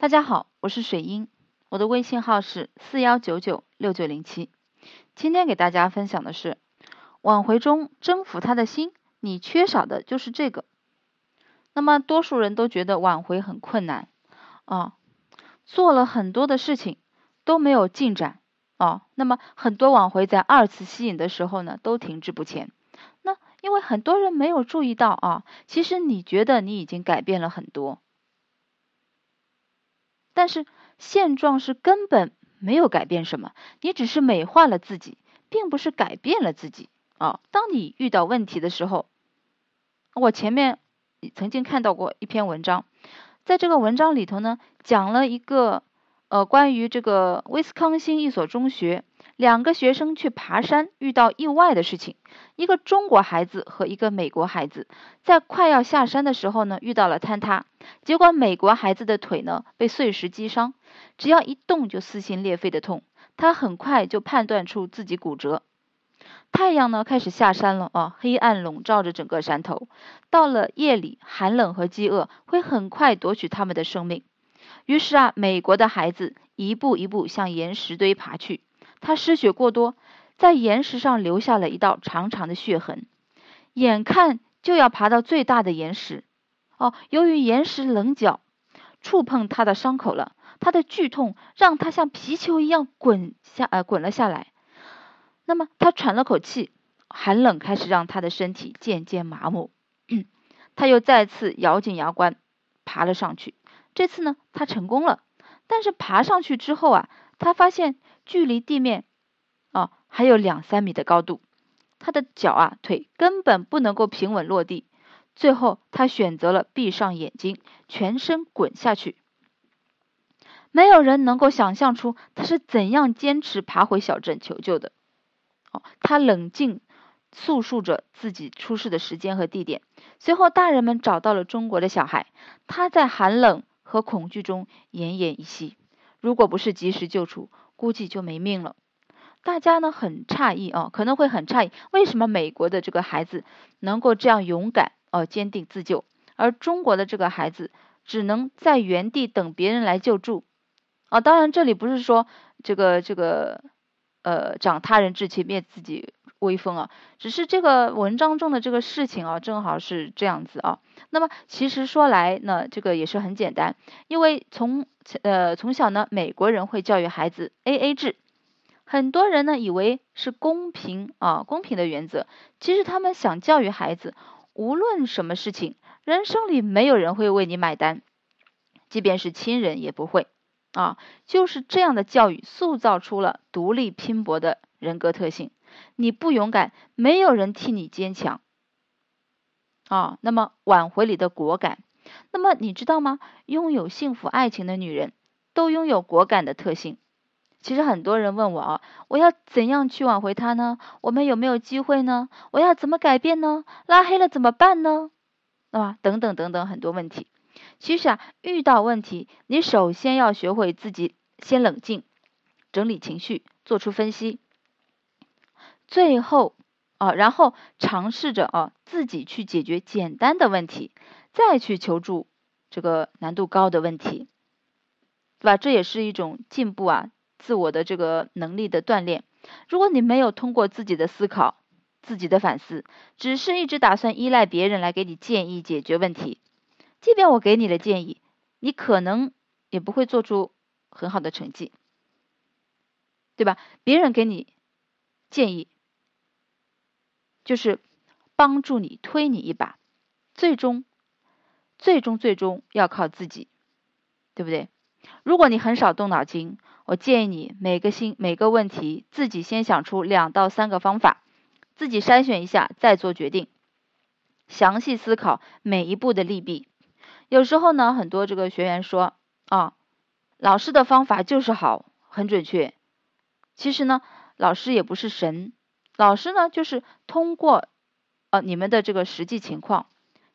大家好，我是水英，我的微信号是四幺九九六九零七。今天给大家分享的是，挽回中征服他的心，你缺少的就是这个。那么多数人都觉得挽回很困难啊，做了很多的事情都没有进展啊。那么很多挽回在二次吸引的时候呢，都停滞不前。那因为很多人没有注意到啊，其实你觉得你已经改变了很多。但是现状是根本没有改变什么，你只是美化了自己，并不是改变了自己啊。当你遇到问题的时候，我前面曾经看到过一篇文章，在这个文章里头呢，讲了一个呃关于这个威斯康星一所中学。两个学生去爬山，遇到意外的事情。一个中国孩子和一个美国孩子在快要下山的时候呢，遇到了坍塌。结果美国孩子的腿呢被碎石击伤，只要一动就撕心裂肺的痛。他很快就判断出自己骨折。太阳呢开始下山了啊，黑暗笼罩着整个山头。到了夜里，寒冷和饥饿会很快夺取他们的生命。于是啊，美国的孩子一步一步向岩石堆爬去。他失血过多，在岩石上留下了一道长长的血痕，眼看就要爬到最大的岩石。哦，由于岩石棱角触碰他的伤口了，他的剧痛让他像皮球一样滚下呃滚了下来。那么他喘了口气，寒冷开始让他的身体渐渐麻木。他又再次咬紧牙关爬了上去。这次呢，他成功了。但是爬上去之后啊，他发现。距离地面啊还有两三米的高度，他的脚啊腿根本不能够平稳落地。最后，他选择了闭上眼睛，全身滚下去。没有人能够想象出他是怎样坚持爬回小镇求救的。哦，他冷静诉说着自己出事的时间和地点。随后，大人们找到了中国的小孩，他在寒冷和恐惧中奄奄一息。如果不是及时救出，估计就没命了。大家呢很诧异啊，可能会很诧异，为什么美国的这个孩子能够这样勇敢哦，坚定自救，而中国的这个孩子只能在原地等别人来救助啊？当然，这里不是说这个这个呃长他人志气灭自己威风啊，只是这个文章中的这个事情啊，正好是这样子啊。那么其实说来呢，这个也是很简单，因为从呃，从小呢，美国人会教育孩子 A A 制，很多人呢以为是公平啊，公平的原则。其实他们想教育孩子，无论什么事情，人生里没有人会为你买单，即便是亲人也不会啊。就是这样的教育，塑造出了独立拼搏的人格特性。你不勇敢，没有人替你坚强啊。那么挽回你的果敢。那么你知道吗？拥有幸福爱情的女人，都拥有果敢的特性。其实很多人问我啊，我要怎样去挽回他呢？我们有没有机会呢？我要怎么改变呢？拉黑了怎么办呢？啊，等等等等很多问题。其实啊，遇到问题，你首先要学会自己先冷静，整理情绪，做出分析，最后啊，然后尝试着啊自己去解决简单的问题。再去求助这个难度高的问题，对吧？这也是一种进步啊，自我的这个能力的锻炼。如果你没有通过自己的思考、自己的反思，只是一直打算依赖别人来给你建议解决问题，即便我给你的建议，你可能也不会做出很好的成绩，对吧？别人给你建议，就是帮助你推你一把，最终。最终，最终要靠自己，对不对？如果你很少动脑筋，我建议你每个星每个问题自己先想出两到三个方法，自己筛选一下再做决定，详细思考每一步的利弊。有时候呢，很多这个学员说啊，老师的方法就是好，很准确。其实呢，老师也不是神，老师呢就是通过呃你们的这个实际情况。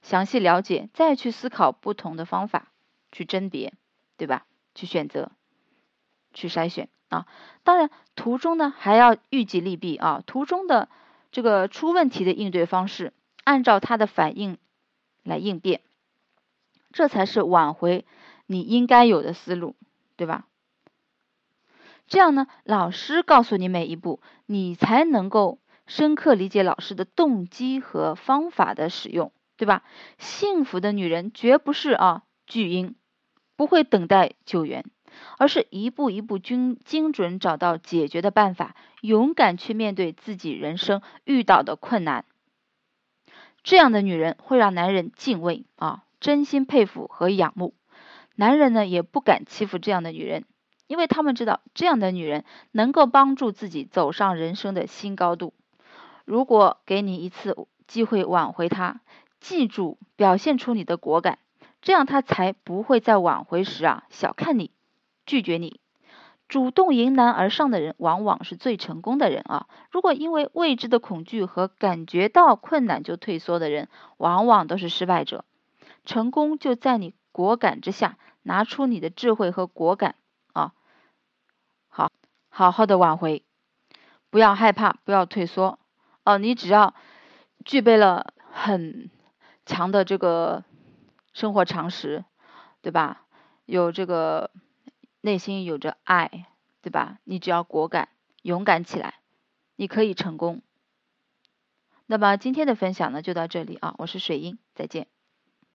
详细了解，再去思考不同的方法，去甄别，对吧？去选择，去筛选啊。当然，途中呢还要预计利弊啊。途中的这个出问题的应对方式，按照他的反应来应变，这才是挽回你应该有的思路，对吧？这样呢，老师告诉你每一步，你才能够深刻理解老师的动机和方法的使用，对吧？幸福的女人绝不是啊巨婴，不会等待救援，而是一步一步精精准找到解决的办法，勇敢去面对自己人生遇到的困难。这样的女人会让男人敬畏啊，真心佩服和仰慕。男人呢也不敢欺负这样的女人。因为他们知道，这样的女人能够帮助自己走上人生的新高度。如果给你一次机会挽回她，记住表现出你的果敢，这样她才不会在挽回时啊小看你，拒绝你。主动迎难而上的人，往往是最成功的人啊。如果因为未知的恐惧和感觉到困难就退缩的人，往往都是失败者。成功就在你果敢之下，拿出你的智慧和果敢啊，好。好好的挽回，不要害怕，不要退缩哦。你只要具备了很强的这个生活常识，对吧？有这个内心有着爱，对吧？你只要果敢、勇敢起来，你可以成功。那么今天的分享呢，就到这里啊。我是水英，再见。